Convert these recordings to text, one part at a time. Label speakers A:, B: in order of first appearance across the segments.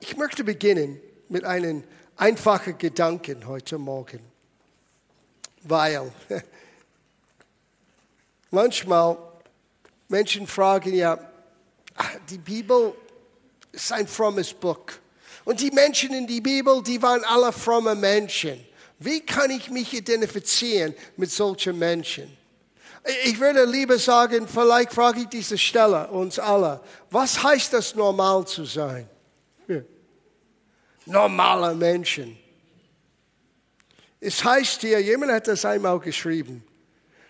A: Ich möchte beginnen mit einem einfachen Gedanken heute Morgen, weil manchmal Menschen fragen ja, die Bibel ist ein frommes Buch. Und die Menschen in die Bibel, die waren alle fromme Menschen. Wie kann ich mich identifizieren mit solchen Menschen? Ich würde lieber sagen, vielleicht frage ich diese Stelle uns alle, was heißt das normal zu sein? Normale Menschen. Es heißt hier, jemand hat das einmal geschrieben,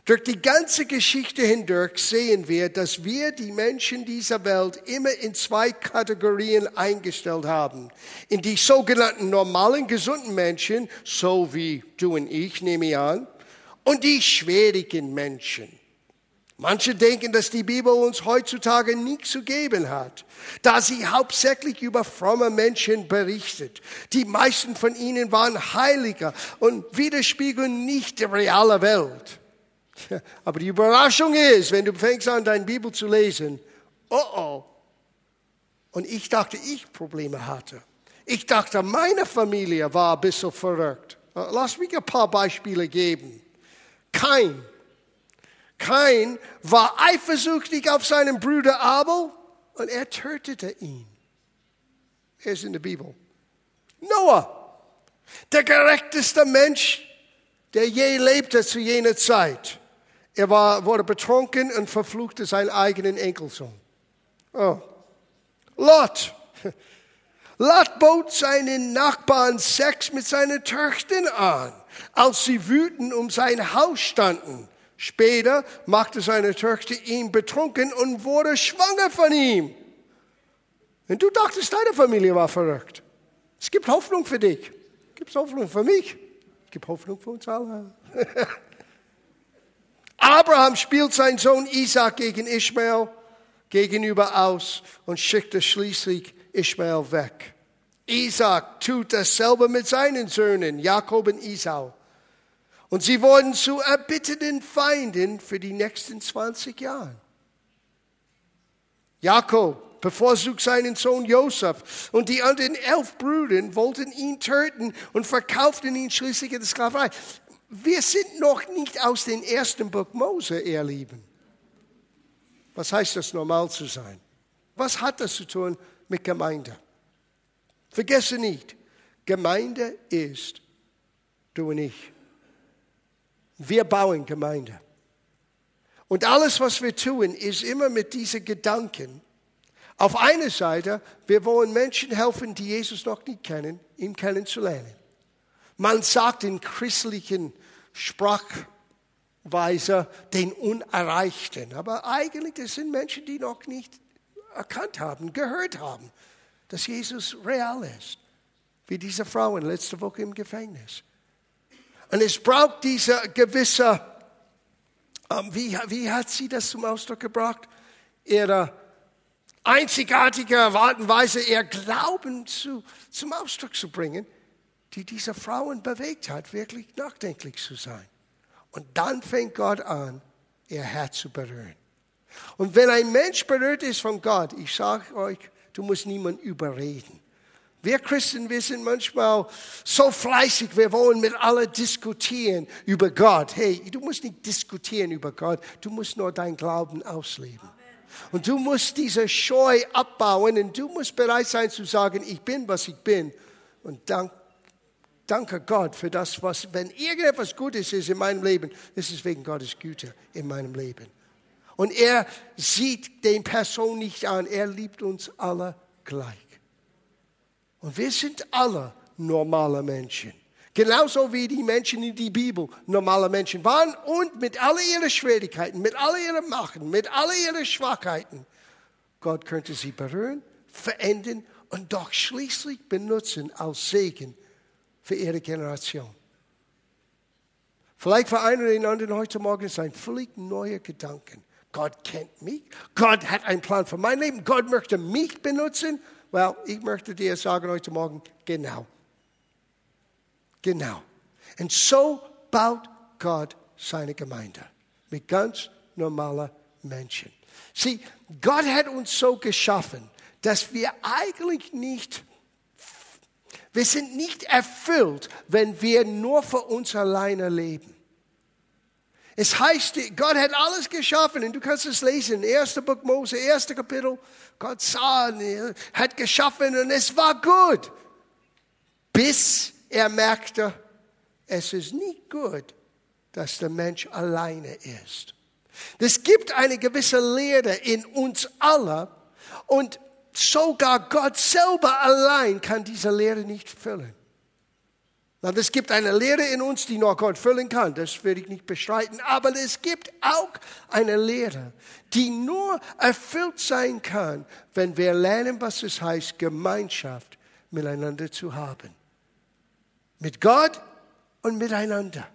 A: durch die ganze Geschichte hindurch sehen wir, dass wir die Menschen dieser Welt immer in zwei Kategorien eingestellt haben. In die sogenannten normalen, gesunden Menschen, so wie du und ich, nehme ich an, und die schwierigen Menschen. Manche denken, dass die Bibel uns heutzutage nichts zu geben hat, da sie hauptsächlich über fromme Menschen berichtet. Die meisten von ihnen waren Heiliger und widerspiegeln nicht die reale Welt. Aber die Überraschung ist, wenn du fängst an, deine Bibel zu lesen, oh oh. Und ich dachte, ich Probleme hatte. Ich dachte, meine Familie war ein bisschen verrückt. Lass mich ein paar Beispiele geben. Kein. Kein war eifersüchtig auf seinen Bruder Abel und er tötete ihn. Er ist in der Bibel. Noah, der gerechteste Mensch, der je lebte zu jener Zeit. Er war, wurde betrunken und verfluchte seinen eigenen Enkelsohn. Oh. Lot. Lot bot seinen Nachbarn Sex mit seinen Töchtern an, als sie wütend um sein Haus standen. Später machte seine Töchter ihn betrunken und wurde schwanger von ihm. Und du dachtest, deine Familie war verrückt. Es gibt Hoffnung für dich. Es gibt Hoffnung für mich. Es gibt Hoffnung für uns alle. Abraham spielt seinen Sohn Isaac gegen Ishmael gegenüber aus und schickte schließlich Ishmael weg. Isaac tut dasselbe mit seinen Söhnen, Jakob und Isau. Und sie wurden zu erbitterten Feinden für die nächsten 20 Jahre. Jakob bevorzugt seinen Sohn Josef und die anderen elf Brüder wollten ihn töten und verkauften ihn schließlich in die Sklaverei wir sind noch nicht aus dem ersten Buch Mose, ihr Lieben. Was heißt das, normal zu sein? Was hat das zu tun mit Gemeinde? Vergesse nicht, Gemeinde ist du und ich. Wir bauen Gemeinde. Und alles, was wir tun, ist immer mit diesen Gedanken. Auf einer Seite, wir wollen Menschen helfen, die Jesus noch nicht kennen, ihn kennenzulernen. Man sagt in christlichen Sprachweise den Unerreichten. Aber eigentlich, das sind Menschen, die noch nicht erkannt haben, gehört haben, dass Jesus real ist. Wie diese Frauen letzte Woche im Gefängnis. Und es braucht diese gewisse, ähm, wie, wie hat sie das zum Ausdruck gebracht? Ihre einzigartige Art und Weise, ihr Glauben zu, zum Ausdruck zu bringen die diese Frauen bewegt hat, wirklich nachdenklich zu sein. Und dann fängt Gott an, ihr Herz zu berühren. Und wenn ein Mensch berührt ist von Gott, ich sage euch, du musst niemand überreden. Wir Christen, wir sind manchmal so fleißig, wir wollen mit allen diskutieren über Gott. Hey, du musst nicht diskutieren über Gott, du musst nur dein Glauben ausleben. Und du musst diese Scheu abbauen und du musst bereit sein zu sagen, ich bin, was ich bin. Und dank danke Gott für das, was, wenn irgendetwas Gutes ist in meinem Leben, ist es wegen Gottes Güte in meinem Leben. Und er sieht den Person nicht an, er liebt uns alle gleich. Und wir sind alle normale Menschen. Genauso wie die Menschen in die Bibel normale Menschen waren und mit all ihren Schwierigkeiten, mit all ihren Machen, mit all ihren Schwachheiten. Gott könnte sie berühren, verändern und doch schließlich benutzen als Segen für ihre Generation. Vielleicht für einen oder den anderen heute Morgen ist ein völlig neuer Gedanke. Gott kennt mich. Gott hat einen Plan für mein Leben. Gott möchte mich benutzen. Well, ich möchte dir sagen heute Morgen, genau. Genau. Und so baut Gott seine Gemeinde. Mit ganz normalen Menschen. Sieh, Gott hat uns so geschaffen, dass wir eigentlich nicht Wir sind nicht erfüllt, wenn wir nur für uns alleine leben. Es heißt, Gott hat alles geschaffen und du kannst es lesen. Erster Buch Mose, erster Kapitel. Gott sah, hat geschaffen und es war gut. Bis er merkte, es ist nicht gut, dass der Mensch alleine ist. Es gibt eine gewisse Lehre in uns alle und sogar Gott selber allein kann diese Lehre nicht füllen. Es gibt eine Lehre in uns, die nur Gott füllen kann, das will ich nicht bestreiten, aber es gibt auch eine Lehre, die nur erfüllt sein kann, wenn wir lernen, was es heißt, Gemeinschaft miteinander zu haben. Mit Gott und miteinander.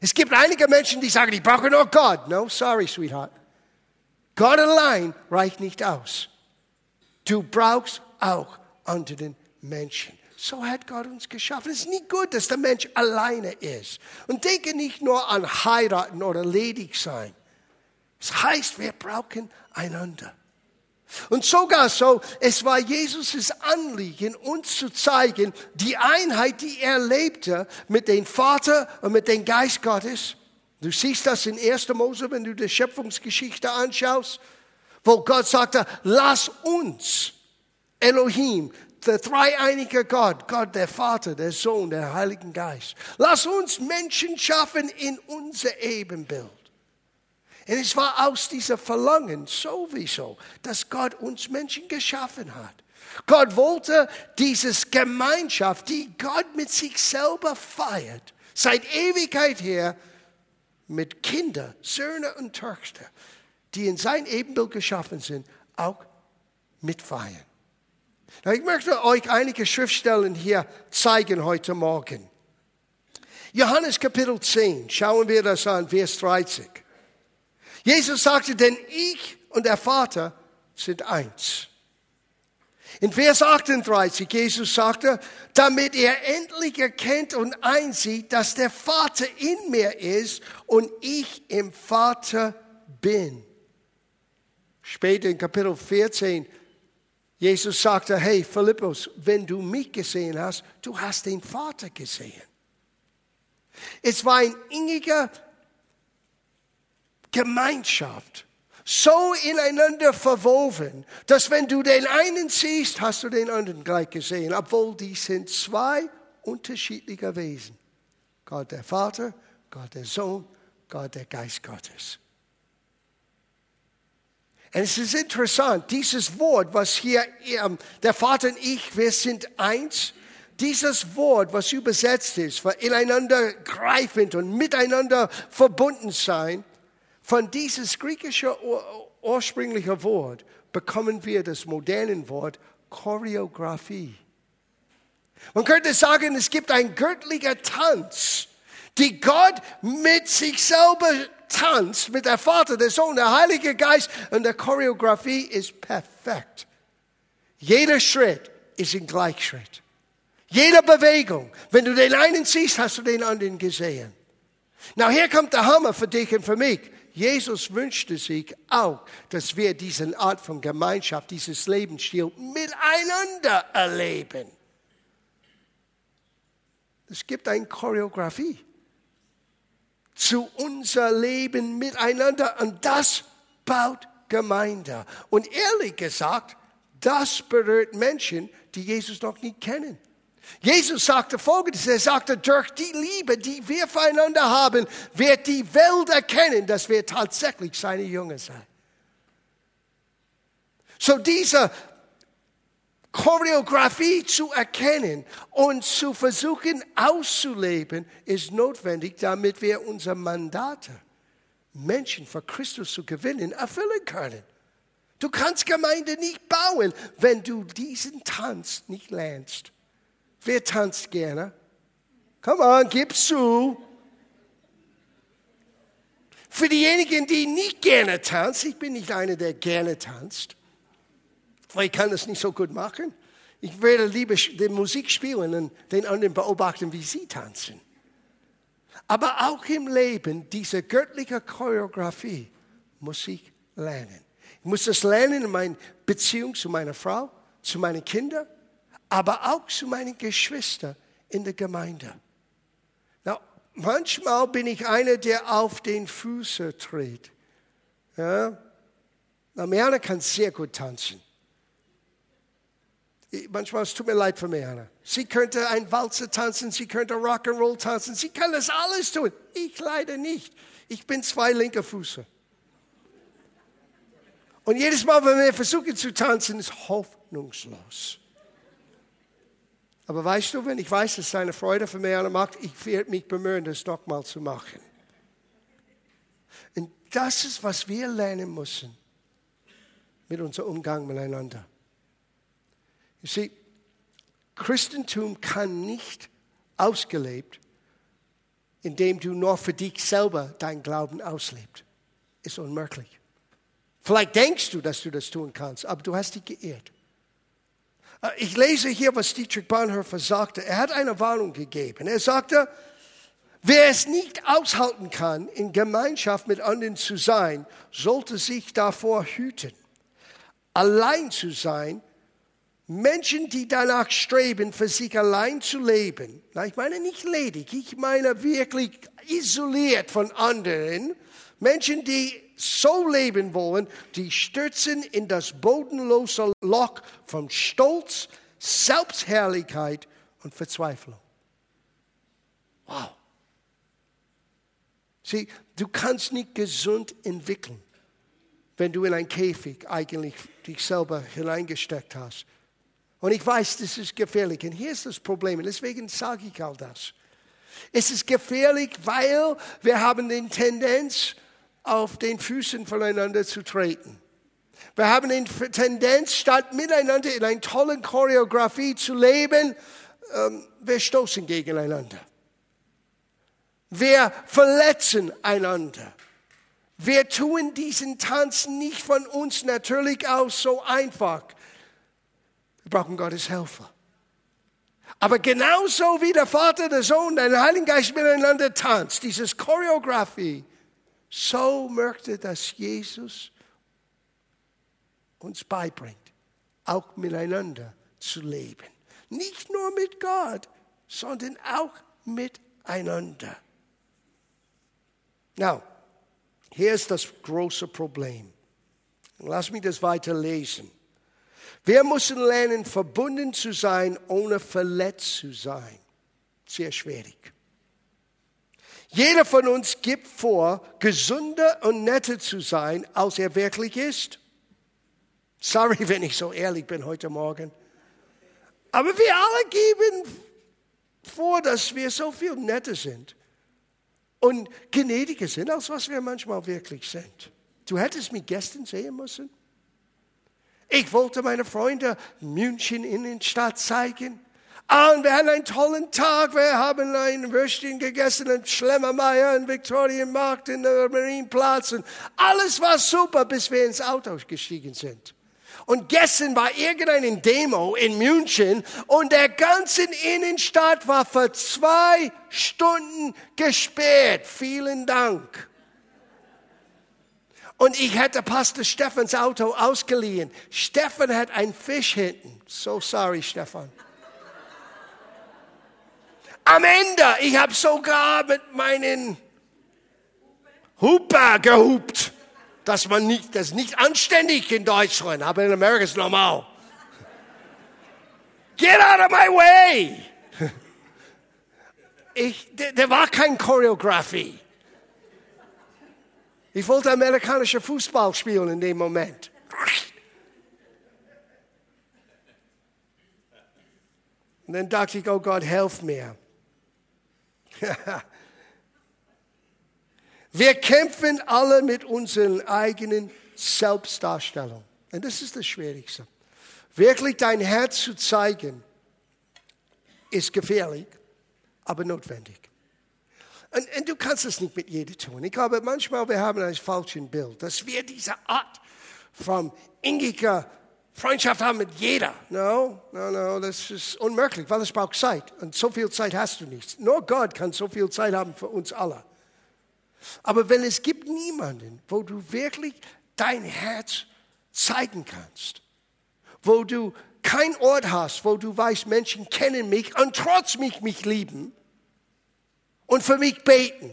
A: Es gibt einige Menschen, die sagen, ich brauche nur Gott. No, sorry, sweetheart. Gott allein reicht nicht aus. Du brauchst auch unter den Menschen. So hat Gott uns geschaffen. Es ist nicht gut, dass der Mensch alleine ist. Und denke nicht nur an heiraten oder ledig sein. Es heißt, wir brauchen einander. Und sogar so, es war Jesus' Anliegen, uns zu zeigen, die Einheit, die er lebte mit dem Vater und mit dem Geist Gottes. Du siehst das in 1. Mose, wenn du die Schöpfungsgeschichte anschaust, wo Gott sagte, lass uns, Elohim, der dreieinige Gott, Gott der Vater, der Sohn, der Heiligen Geist. Lass uns Menschen schaffen in unser Ebenbild. Und es war aus dieser Verlangen sowieso, dass Gott uns Menschen geschaffen hat. Gott wollte dieses Gemeinschaft, die Gott mit sich selber feiert, seit Ewigkeit her, mit Kindern, Söhne und Töchter, die in sein Ebenbild geschaffen sind, auch mitfeiern. Ich möchte euch einige Schriftstellen hier zeigen heute Morgen. Johannes Kapitel 10, schauen wir das an, Vers 30. Jesus sagte, denn ich und der Vater sind eins. In Vers 38, Jesus sagte, damit er endlich erkennt und einsieht, dass der Vater in mir ist und ich im Vater bin. Später in Kapitel 14 Jesus sagte, hey Philippus, wenn du mich gesehen hast, du hast den Vater gesehen. Es war ein inniger Gemeinschaft, so ineinander verwoben, dass wenn du den einen siehst, hast du den anderen gleich gesehen, obwohl die sind zwei unterschiedliche Wesen. Gott der Vater, Gott der Sohn, Gott der Geist Gottes. Und es ist interessant, dieses Wort, was hier ähm, der Vater und ich, wir sind eins, dieses Wort, was übersetzt ist, ineinander greifend und miteinander verbunden sein, von dieses griechische ursprüngliche Wort bekommen wir das moderne Wort Choreografie. Man könnte sagen, es gibt ein göttlicher Tanz, die Gott mit sich selber tanzt mit der Vater, der Sohn, der Heilige Geist und der Choreografie ist perfekt. Jeder Schritt ist ein Gleichschritt. Jede Bewegung. Wenn du den einen siehst, hast du den anderen gesehen. Now hier kommt der Hammer für dich und für mich. Jesus wünschte sich auch, dass wir diese Art von Gemeinschaft, dieses Lebensstil miteinander erleben. Es gibt eine Choreografie zu unser Leben miteinander und das baut Gemeinde. Und ehrlich gesagt, das berührt Menschen, die Jesus noch nicht kennen. Jesus sagte Folgendes, er sagte, durch die Liebe, die wir füreinander haben, wird die Welt erkennen, dass wir tatsächlich seine Jünger sind. So dieser Choreografie zu erkennen und zu versuchen auszuleben, ist notwendig, damit wir unsere Mandate, Menschen für Christus zu gewinnen, erfüllen können. Du kannst Gemeinde nicht bauen, wenn du diesen Tanz nicht lernst. Wer tanzt gerne? Komm on, gib zu. Für diejenigen, die nicht gerne tanzen, ich bin nicht einer, der gerne tanzt, weil ich kann das nicht so gut machen. Ich werde lieber die Musik spielen und den anderen beobachten, wie sie tanzen. Aber auch im Leben, diese göttliche Choreografie muss ich lernen. Ich muss das lernen in meiner Beziehung zu meiner Frau, zu meinen Kindern, aber auch zu meinen Geschwistern in der Gemeinde. Na, manchmal bin ich einer, der auf den Füßen tritt. Ja? Na, Mariana kann sehr gut tanzen. Manchmal es tut mir leid für Mariana. Sie könnte ein Walzer tanzen, sie könnte Rock'n'Roll tanzen, sie kann das alles tun. Ich leider nicht. Ich bin zwei linke Füße. Und jedes Mal, wenn wir versuchen zu tanzen, ist hoffnungslos. Aber weißt du, wenn ich weiß, dass es eine Freude für mich macht, ich werde mich bemühen, das nochmal zu machen. Und das ist, was wir lernen müssen mit unserem Umgang miteinander. You see, Christentum kann nicht ausgelebt, indem du nur für dich selber deinen Glauben auslebst. Ist unmöglich. Vielleicht denkst du, dass du das tun kannst, aber du hast dich geirrt. Äh, ich lese hier, was Dietrich Bonhoeffer sagte. Er hat eine Warnung gegeben. Er sagte, wer es nicht aushalten kann, in Gemeinschaft mit anderen zu sein, sollte sich davor hüten, allein zu sein. Menschen, die danach streben, für sich allein zu leben. Ich meine nicht ledig, ich meine wirklich isoliert von anderen. Menschen, die so leben wollen, die stürzen in das bodenlose Loch von Stolz, Selbstherrlichkeit und Verzweiflung. Wow. Sieh, du kannst nicht gesund entwickeln, wenn du in ein Käfig eigentlich dich selber hineingesteckt hast. Und ich weiß, das ist gefährlich. Und hier ist das Problem. Deswegen sage ich all das. Es ist gefährlich, weil wir haben die Tendenz, auf den Füßen voneinander zu treten. Wir haben die Tendenz, statt miteinander in einer tollen Choreografie zu leben, ähm, wir stoßen gegeneinander. Wir verletzen einander. Wir tun diesen Tanz nicht von uns natürlich aus so einfach. Wir brauchen Gottes Helfer. Aber genauso wie der Vater, der Sohn, der Heilige Geist miteinander tanzt, dieses Choreografie, so möchte, dass Jesus uns beibringt, auch miteinander zu leben. Nicht nur mit Gott, sondern auch miteinander. Now, hier ist das große Problem. Lass mich das weiter lesen. Wir müssen lernen, verbunden zu sein, ohne verletzt zu sein. Sehr schwierig. Jeder von uns gibt vor, gesunder und netter zu sein, als er wirklich ist. Sorry, wenn ich so ehrlich bin heute Morgen. Aber wir alle geben vor, dass wir so viel netter sind und gnädiger sind, als was wir manchmal wirklich sind. Du hättest mich gestern sehen müssen. Ich wollte meine Freunde München in den Stadt zeigen. Ah, und wir hatten einen tollen Tag. Wir haben ein Würstchen gegessen in Schlemmermeier, in Viktorienmarkt, in der Marienplatz. Und alles war super, bis wir ins Auto gestiegen sind. Und gestern war irgendeine Demo in München und der ganze Innenstadt war für zwei Stunden gesperrt. Vielen Dank. Und ich hätte Pastor Stefans Auto ausgeliehen. Stefan hat einen Fisch hinten. So sorry, Stefan. Am Ende, ich habe sogar mit meinen Huper gehupt. dass man nicht, das ist nicht anständig in Deutschland, aber in Amerika ist normal. Get out of my way! Ich, der, der war kein Choreografie. Ich wollte amerikanischer Fußball spielen in dem Moment. Und dann dachte ich, oh Gott, helf mir. Wir kämpfen alle mit unseren eigenen Selbstdarstellungen. Und das ist das Schwierigste. Wirklich dein Herz zu zeigen, ist gefährlich, aber notwendig. Und, und, du kannst es nicht mit jedem tun. Ich glaube, manchmal wir haben ein falsches Bild, dass wir diese Art von ingiger Freundschaft haben mit jeder. No, no, no, das ist unmöglich, weil es braucht Zeit. Und so viel Zeit hast du nicht. Nur Gott kann so viel Zeit haben für uns alle. Aber wenn es gibt niemanden, wo du wirklich dein Herz zeigen kannst, wo du kein Ort hast, wo du weißt, Menschen kennen mich und trotz mich mich lieben und für mich beten,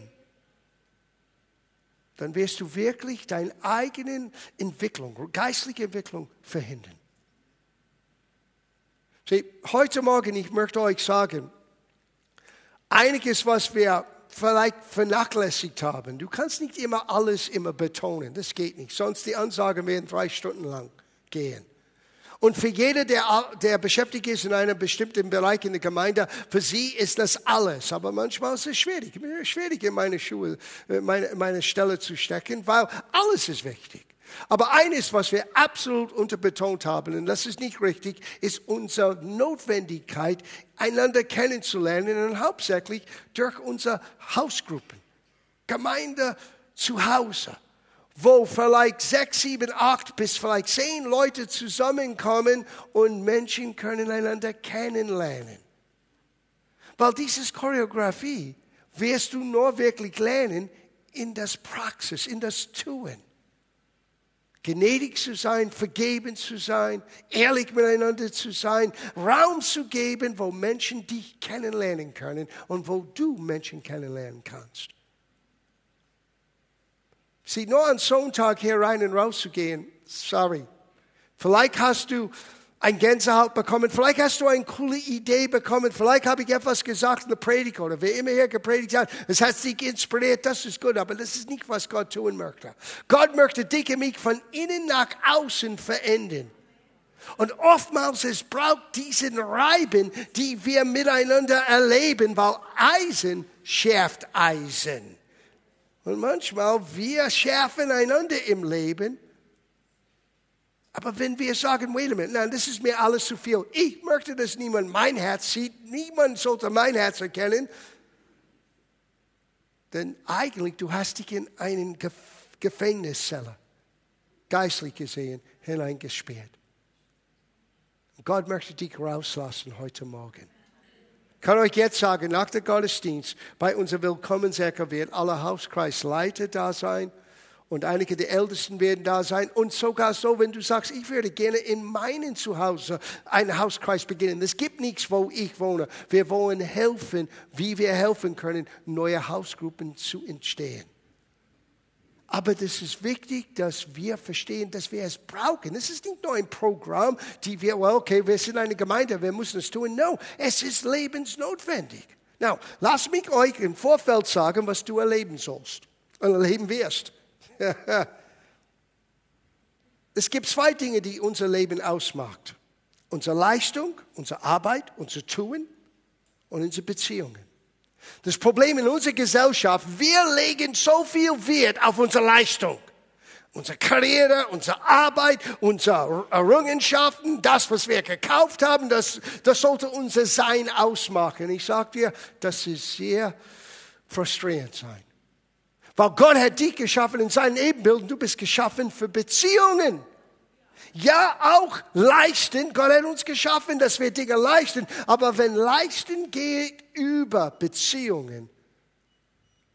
A: dann wirst du wirklich deine eigene Entwicklung, geistliche Entwicklung verhindern. Sieh, heute Morgen, ich möchte euch sagen, einiges, was wir vielleicht vernachlässigt haben. Du kannst nicht immer alles immer betonen, das geht nicht, sonst die Ansagen werden drei Stunden lang gehen. Und für jeder, der, der beschäftigt ist in einem bestimmten Bereich in der Gemeinde, für sie ist das alles. Aber manchmal ist es schwierig, schwierig in meine Schuhe, äh, meine, meine Stelle zu stecken, weil alles ist wichtig. Aber eines, was wir absolut unterbetont haben, und das ist nicht richtig, ist unsere Notwendigkeit, einander kennenzulernen und hauptsächlich durch unsere Hausgruppen, Gemeinde zu Hause, wo vielleicht sechs, sieben, acht bis vielleicht zehn Leute zusammenkommen und Menschen können einander kennenlernen. Weil dieses Choreografie wirst du nur wirklich lernen in das Praxis, in das Tun gnädig zu sein, vergeben zu sein, ehrlich miteinander zu sein, Raum zu geben, wo Menschen dich kennenlernen können und wo du Menschen kennenlernen kannst. Sieh, nur an Sonntag hier rein und raus zu gehen, sorry. Vielleicht hast du ein Gänsehaut bekommen. Vielleicht hast du eine coole Idee bekommen. Vielleicht habe ich etwas gesagt in der Predigt oder wer immer hier gepredigt hat. Es hat dich inspiriert. Das ist gut. Aber das ist nicht, was Gott tun möchte. Gott möchte dich und mich von innen nach außen verändern. Und oftmals es braucht diesen Reiben, die wir miteinander erleben, weil Eisen schärft Eisen. Und manchmal wir schärfen einander im Leben aber wenn wir sagen, wait a minute, nein, das ist mir alles zu viel. Ich möchte, dass niemand mein Herz sieht. Niemand sollte mein Herz erkennen. Denn eigentlich, du hast dich in einen Gefängniszelle, geistlich gesehen, hineingesperrt. Gott möchte dich rauslassen heute Morgen. Ich kann euch jetzt sagen, nach dem Gottesdienst, bei unserer Willkommensäcke wird alle Hauskreisleiter da sein und einige der Ältesten werden da sein. Und sogar so, wenn du sagst, ich würde gerne in meinem Zuhause einen Hauskreis beginnen. Es gibt nichts, wo ich wohne. Wir wollen helfen, wie wir helfen können, neue Hausgruppen zu entstehen. Aber das ist wichtig, dass wir verstehen, dass wir es brauchen. Es ist nicht nur ein Programm, die wir, well, okay, wir sind eine Gemeinde, wir müssen es tun. No, es ist lebensnotwendig. Now, lass mich euch im Vorfeld sagen, was du erleben sollst und erleben wirst. es gibt zwei Dinge, die unser Leben ausmacht. Unsere Leistung, unsere Arbeit, unser Tun und unsere Beziehungen. Das Problem in unserer Gesellschaft, wir legen so viel Wert auf unsere Leistung. Unsere Karriere, unsere Arbeit, unsere Errungenschaften, das, was wir gekauft haben, das, das sollte unser Sein ausmachen. Ich sage dir, das ist sehr frustrierend sein. Weil Gott hat dich geschaffen in seinem Ebenbild du bist geschaffen für Beziehungen. Ja, auch leisten. Gott hat uns geschaffen, dass wir Dinge leisten. Aber wenn leisten geht über Beziehungen,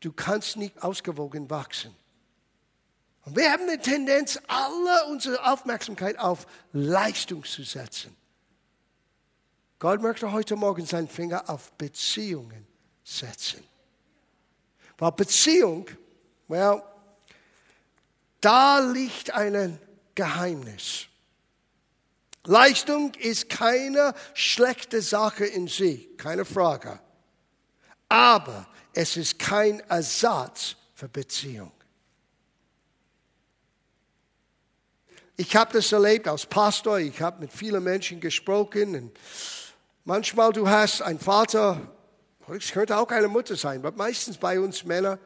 A: du kannst nicht ausgewogen wachsen. Und wir haben eine Tendenz, alle unsere Aufmerksamkeit auf Leistung zu setzen. Gott möchte heute Morgen seinen Finger auf Beziehungen setzen. Weil Beziehung Well, da liegt ein Geheimnis. Leistung ist keine schlechte Sache in sich, keine Frage. Aber es ist kein Ersatz für Beziehung. Ich habe das erlebt als Pastor, ich habe mit vielen Menschen gesprochen. Und manchmal du hast einen Vater, es könnte auch eine Mutter sein, aber meistens bei uns Männer,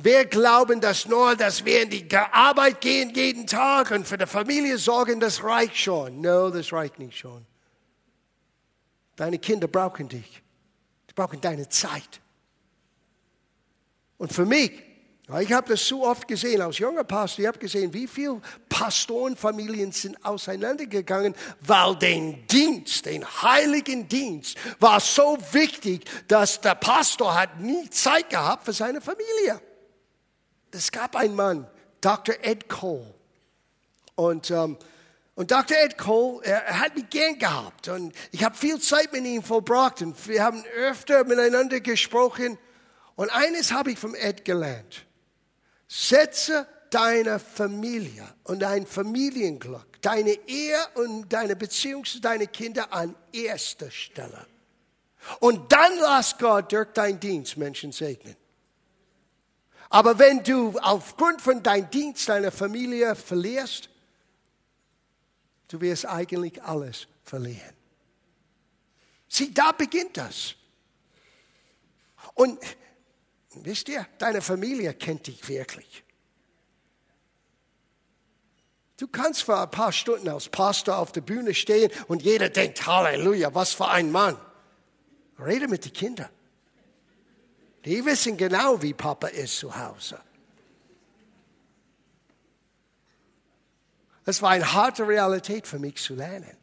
A: wir glauben das nur, dass wir in die Arbeit gehen jeden Tag und für die Familie sorgen, das reicht schon. No, das reicht nicht schon. Deine Kinder brauchen dich. Die brauchen deine Zeit. Und für mich, ich habe das so oft gesehen, als junger Pastor, ich habe gesehen, wie viele Pastorenfamilien sind auseinandergegangen, weil den Dienst, den heiligen Dienst, war so wichtig, dass der Pastor hat nie Zeit gehabt für seine Familie. Es gab einen Mann, Dr. Ed Cole. Und, ähm, Und Dr. Ed Cole, er, er hat mich gern gehabt und ich habe viel Zeit mit ihm verbracht und wir haben öfter miteinander gesprochen. Und eines habe ich vom Ed gelernt. Setze deine Familie und dein Familienglück, deine Ehe und deine Beziehung zu deinen Kindern an erster Stelle. Und dann lass Gott durch deinen Dienst Menschen segnen. Aber wenn du aufgrund von deinem Dienst deine Familie verlierst, du wirst eigentlich alles verlieren. Sieh, da beginnt das. Und wisst ihr, deine Familie kennt dich wirklich. Du kannst für ein paar Stunden als Pastor auf der Bühne stehen und jeder denkt, Halleluja, was für ein Mann. Rede mit den Kindern. Die wissen genau, wie Papa ist zu Hause. Es war eine harte Realität für mich zu lernen.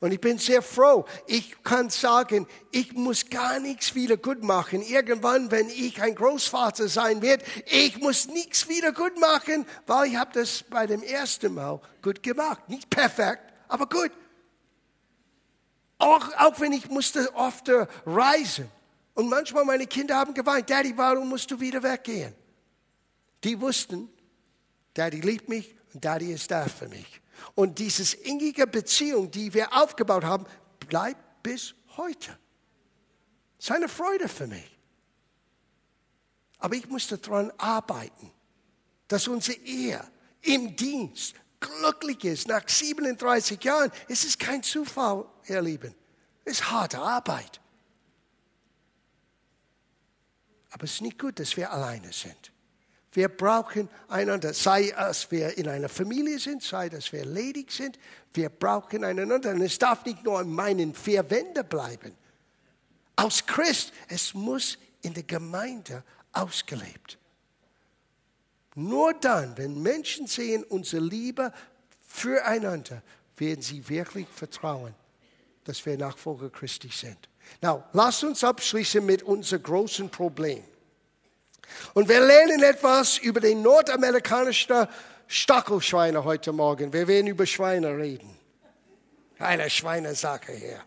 A: Und ich bin sehr froh. Ich kann sagen, ich muss gar nichts wieder gut machen. Irgendwann, wenn ich ein Großvater sein werde, ich muss nichts wieder gut machen, weil ich habe das bei dem ersten Mal gut gemacht. Nicht perfekt, aber gut. Auch, auch wenn ich musste oft reisen. Und manchmal meine Kinder haben geweint, Daddy, warum musst du wieder weggehen? Die wussten, Daddy liebt mich und Daddy ist da für mich. Und diese innige Beziehung, die wir aufgebaut haben, bleibt bis heute. Das ist eine Freude für mich. Aber ich musste daran arbeiten, dass unsere Ehe im Dienst glücklich ist. Nach 37 Jahren es ist kein Zufall, ihr Lieben. Es ist harte Arbeit. Aber es ist nicht gut, dass wir alleine sind. Wir brauchen einander, sei es wir in einer Familie sind, sei dass wir ledig sind. Wir brauchen einander. Und es darf nicht nur in meinen vier Wänden bleiben. Als Christ, es muss in der Gemeinde ausgelebt. Nur dann, wenn Menschen sehen unsere Liebe füreinander, werden sie wirklich vertrauen, dass wir Nachfolger Christi sind. Now, lasst uns abschließen mit unserem großen Problem. Und wir lernen etwas über den nordamerikanischen Stachelschweine heute Morgen. Wir werden über Schweine reden. Eine Schweinesache hier.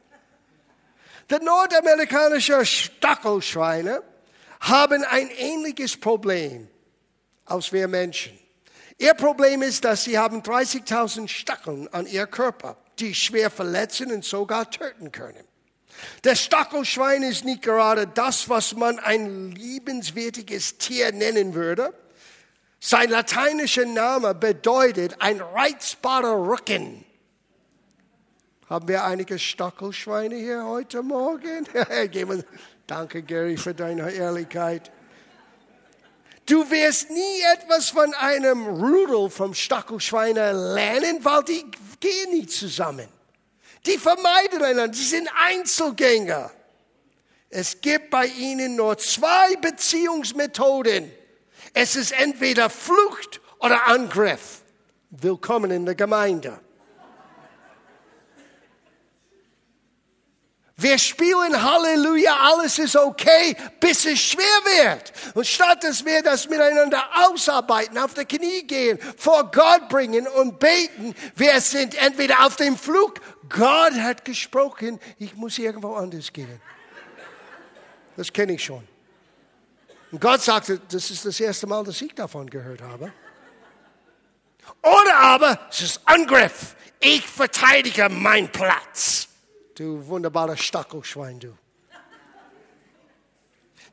A: Die nordamerikanischen Stachelschweine haben ein ähnliches Problem als wir Menschen. Ihr Problem ist, dass sie haben 30.000 Stacheln an ihr Körper, die schwer verletzen und sogar töten können. Der Stachelschwein ist nicht gerade das, was man ein liebenswertiges Tier nennen würde. Sein lateinischer Name bedeutet ein reizbarer Rücken. Haben wir einige Stachelschweine hier heute Morgen? Danke, Gary, für deine Ehrlichkeit. Du wirst nie etwas von einem Rudel vom Stachelschweine lernen, weil die gehen nicht zusammen. Die vermeiden einander, sie sind Einzelgänger. Es gibt bei ihnen nur zwei Beziehungsmethoden. Es ist entweder Flucht oder Angriff. Willkommen in der Gemeinde. Wir spielen Halleluja, alles ist okay, bis es schwer wird. Und statt dass wir das miteinander ausarbeiten, auf die Knie gehen, vor Gott bringen und beten, wir sind entweder auf dem Flug, Gott hat gesprochen, ich muss irgendwo anders gehen. Das kenne ich schon. Und Gott sagte, das ist das erste Mal, dass ich davon gehört habe. Oder aber es ist Angriff. Ich verteidige meinen Platz. Du wunderbarer Stachelschwein, du.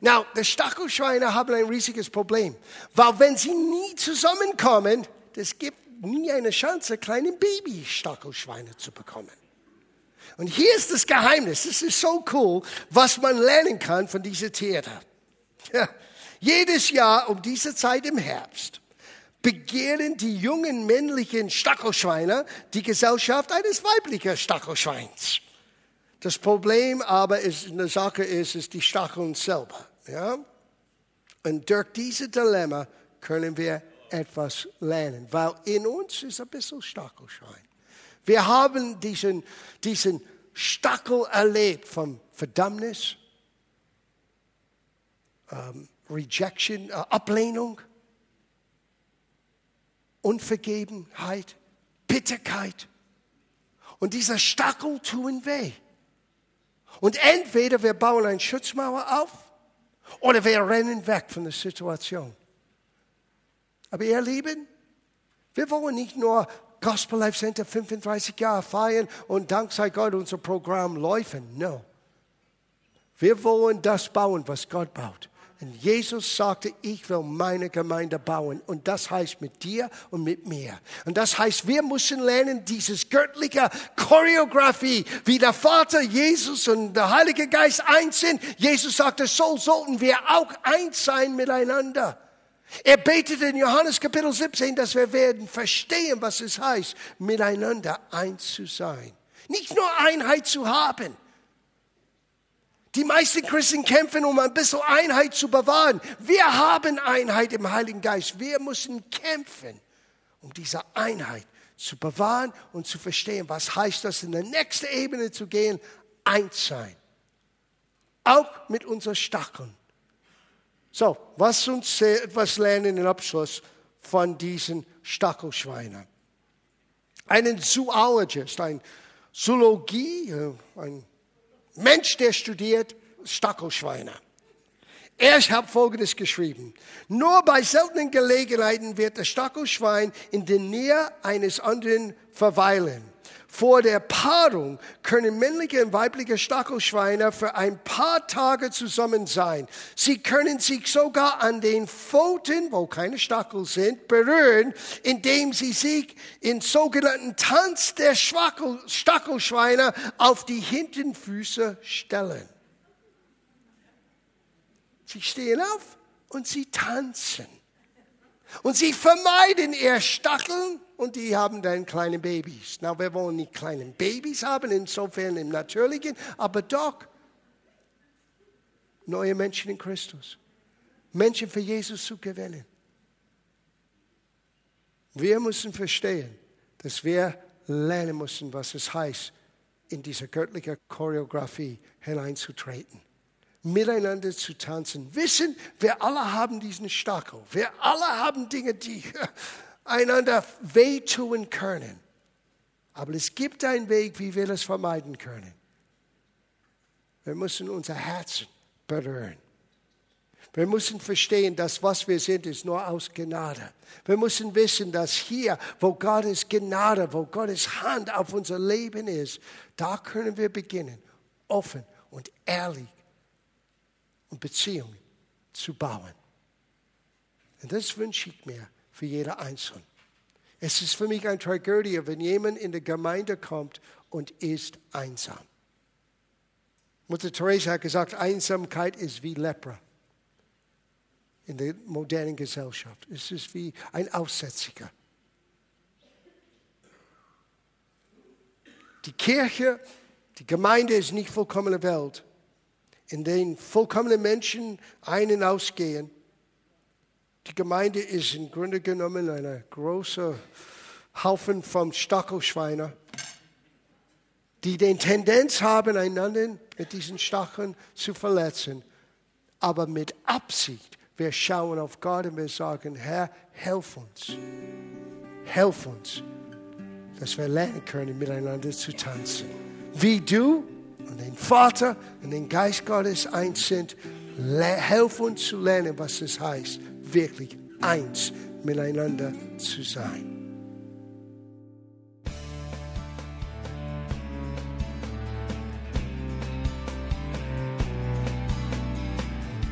A: Now, die Stachelschweine haben ein riesiges Problem, weil wenn sie nie zusammenkommen, es gibt nie eine Chance, kleine Baby-Stachelschweine zu bekommen. Und hier ist das Geheimnis. Es ist so cool, was man lernen kann von diesen Tieren. Jedes Jahr um diese Zeit im Herbst begehren die jungen männlichen Stachelschweine die Gesellschaft eines weiblichen Stachelschweins. Das Problem aber ist, in der Sache ist, ist die Stacheln selber. Ja? Und durch dieses Dilemma können wir etwas lernen, weil in uns ist ein bisschen Stachelschwein. Wir haben diesen, diesen Stachel erlebt von Verdammnis, ähm, Rejection, äh, Ablehnung. Unvergebenheit, Bitterkeit. Und dieser Stachel tun weh. Und entweder wir bauen eine Schutzmauer auf oder wir rennen weg von der Situation. Aber ihr Lieben, wir wollen nicht nur Gospel Life Center 35 Jahre feiern und dank sei Gott unser Programm laufen. No. Wir wollen das bauen, was Gott baut. Und Jesus sagte, ich will meine Gemeinde bauen. Und das heißt mit dir und mit mir. Und das heißt, wir müssen lernen, dieses göttliche Choreografie, wie der Vater, Jesus und der Heilige Geist eins sind. Jesus sagte, so sollten wir auch eins sein miteinander. Er betet in Johannes Kapitel 17, dass wir werden verstehen, was es heißt, miteinander eins zu sein. Nicht nur Einheit zu haben. Die meisten Christen kämpfen, um ein bisschen Einheit zu bewahren. Wir haben Einheit im Heiligen Geist. Wir müssen kämpfen, um diese Einheit zu bewahren und zu verstehen, was heißt das, in die nächste Ebene zu gehen, eins sein. Auch mit unseren Stacheln so, was uns etwas lernen im Abschluss von diesen Stachelschweinen. Ein Zoologist, ein Zoologie, äh, ein Mensch, der studiert Stachelschweine. Er hat Folgendes geschrieben. Nur bei seltenen Gelegenheiten wird das Stachelschwein in der Nähe eines anderen verweilen. Vor der Paarung können männliche und weibliche Stachelschweine für ein paar Tage zusammen sein. Sie können sich sogar an den Pfoten, wo keine Stachel sind, berühren, indem sie sich in sogenannten Tanz der Stachelschweine auf die Hintenfüße stellen. Sie stehen auf und sie tanzen. Und sie vermeiden ihr Stacheln und die haben dann kleine Babys. Na, wir wollen nicht kleine Babys haben, insofern im Natürlichen, aber doch neue Menschen in Christus. Menschen für Jesus zu gewinnen. Wir müssen verstehen, dass wir lernen müssen, was es heißt, in diese göttliche Choreografie hineinzutreten miteinander zu tanzen. Wissen, wir alle haben diesen Stachel. Wir alle haben Dinge, die einander wehtun können. Aber es gibt einen Weg, wie wir das vermeiden können. Wir müssen unser Herzen berühren. Wir müssen verstehen, dass was wir sind, ist nur aus Gnade. Wir müssen wissen, dass hier, wo Gottes Gnade, wo Gottes Hand auf unser Leben ist, da können wir beginnen, offen und ehrlich und Beziehungen zu bauen. Und das wünsche ich mir für jeder Einzelne. Es ist für mich eine Tragödie, wenn jemand in die Gemeinde kommt und ist einsam. Mutter Teresa hat gesagt, Einsamkeit ist wie Lepra in der modernen Gesellschaft. Es ist wie ein Aussätziger. Die Kirche, die Gemeinde ist nicht vollkommene Welt, in denen vollkommene Menschen ein- und ausgehen. Die Gemeinde ist im Grunde genommen ein großer Haufen von Stachelschweinen, die den Tendenz haben, einander mit diesen Stacheln zu verletzen. Aber mit Absicht, wir schauen auf Gott und wir sagen, Herr, helf uns. Helf uns, dass wir lernen können, miteinander zu tanzen. Wie du und den Vater und den Geist Gottes eins sind, helf uns zu lernen, was es heißt, wirklich eins miteinander zu sein.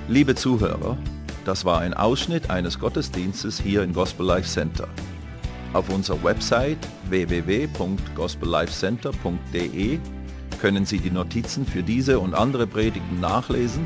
B: Liebe Zuhörer, das war ein Ausschnitt eines Gottesdienstes hier im Gospel Life Center. Auf unserer Website www.gospellifecenter.de können Sie die Notizen für diese und andere Predigten nachlesen